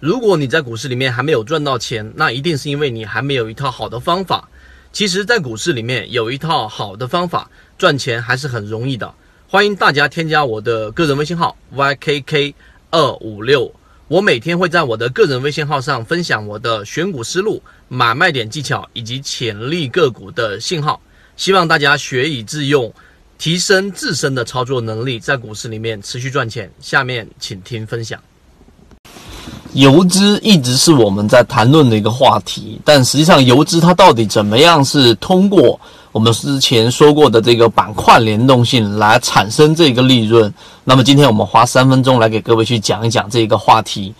如果你在股市里面还没有赚到钱，那一定是因为你还没有一套好的方法。其实，在股市里面有一套好的方法，赚钱还是很容易的。欢迎大家添加我的个人微信号 ykk 二五六，我每天会在我的个人微信号上分享我的选股思路、买卖点技巧以及潜力个股的信号，希望大家学以致用，提升自身的操作能力，在股市里面持续赚钱。下面请听分享。游资一直是我们在谈论的一个话题，但实际上游资它到底怎么样是通过我们之前说过的这个板块联动性来产生这个利润？那么今天我们花三分钟来给各位去讲一讲这个话题。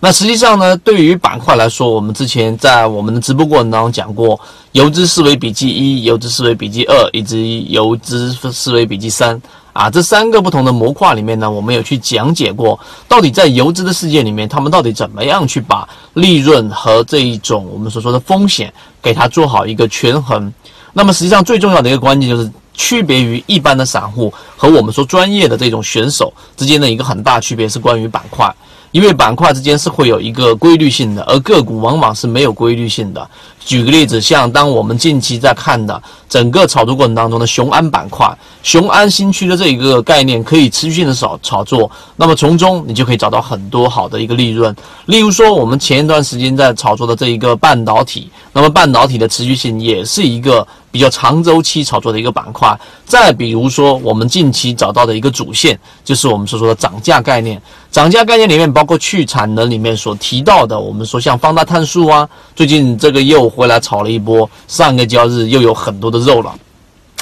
那实际上呢，对于板块来说，我们之前在我们的直播过程当中讲过，游资思维笔记一、游资思维笔记二以及游资思维笔记三。啊，这三个不同的模块里面呢，我们有去讲解过，到底在游资的世界里面，他们到底怎么样去把利润和这一种我们所说的风险给它做好一个权衡。那么实际上最重要的一个关键就是区别于一般的散户和我们说专业的这种选手之间的一个很大区别是关于板块。因为板块之间是会有一个规律性的，而个股往往是没有规律性的。举个例子，像当我们近期在看的整个炒作过程当中的雄安板块、雄安新区的这一个概念，可以持续性的炒炒作，那么从中你就可以找到很多好的一个利润。例如说，我们前一段时间在炒作的这一个半导体，那么半导体的持续性也是一个比较长周期炒作的一个板块。再比如说，我们近期找到的一个主线，就是我们所说的涨价概念。涨价概念里面包括去产能里面所提到的，我们说像方大碳素啊，最近这个又回来炒了一波，上个交易日又有很多的肉了。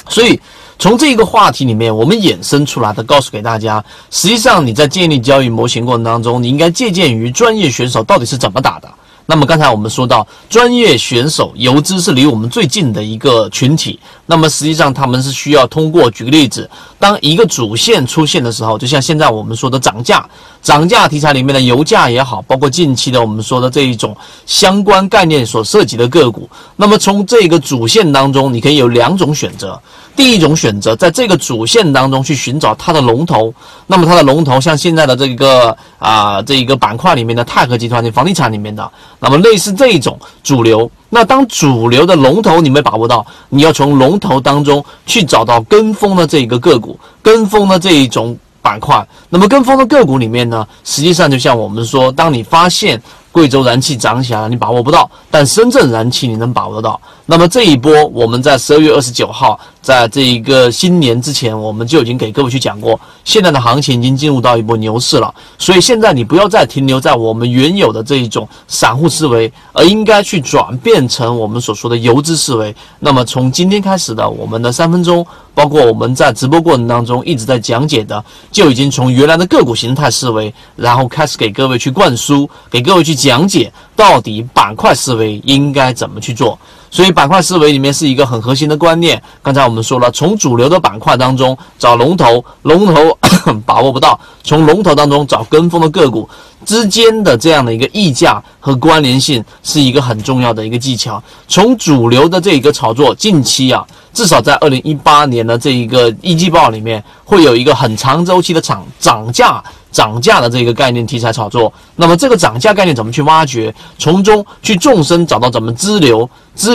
所以从这个话题里面，我们衍生出来的，告诉给大家，实际上你在建立交易模型过程当中，你应该借鉴于专业选手到底是怎么打的。那么刚才我们说到，专业选手游资是离我们最近的一个群体。那么实际上他们是需要通过，举个例子，当一个主线出现的时候，就像现在我们说的涨价、涨价题材里面的油价也好，包括近期的我们说的这一种相关概念所涉及的个股。那么从这个主线当中，你可以有两种选择。第一种选择，在这个主线当中去寻找它的龙头。那么它的龙头，像现在的这个啊，这一个板块里面的泰和集团的房地产里面的，那么类似这一种主流。那当主流的龙头你没把握到，你要从龙头当中去找到跟风的这一个个股，跟风的这一种板块。那么跟风的个股里面呢，实际上就像我们说，当你发现。贵州燃气涨起来了，你把握不到；但深圳燃气你能把握得到。那么这一波，我们在十二月二十九号，在这一个新年之前，我们就已经给各位去讲过，现在的行情已经进入到一波牛市了。所以现在你不要再停留在我们原有的这一种散户思维，而应该去转变成我们所说的游资思维。那么从今天开始的我们的三分钟。包括我们在直播过程当中一直在讲解的，就已经从原来的个股形态思维，然后开始给各位去灌输，给各位去讲解到底板块思维应该怎么去做。所以板块思维里面是一个很核心的观念。刚才我们说了，从主流的板块当中找龙头，龙头 把握不到；从龙头当中找跟风的个股之间的这样的一个溢价和关联性，是一个很重要的一个技巧。从主流的这一个炒作，近期啊。至少在二零一八年的这一个一季报里面，会有一个很长周期的涨涨价、涨价的这个概念题材炒作。那么这个涨价概念怎么去挖掘？从中去纵深找到怎么支流支、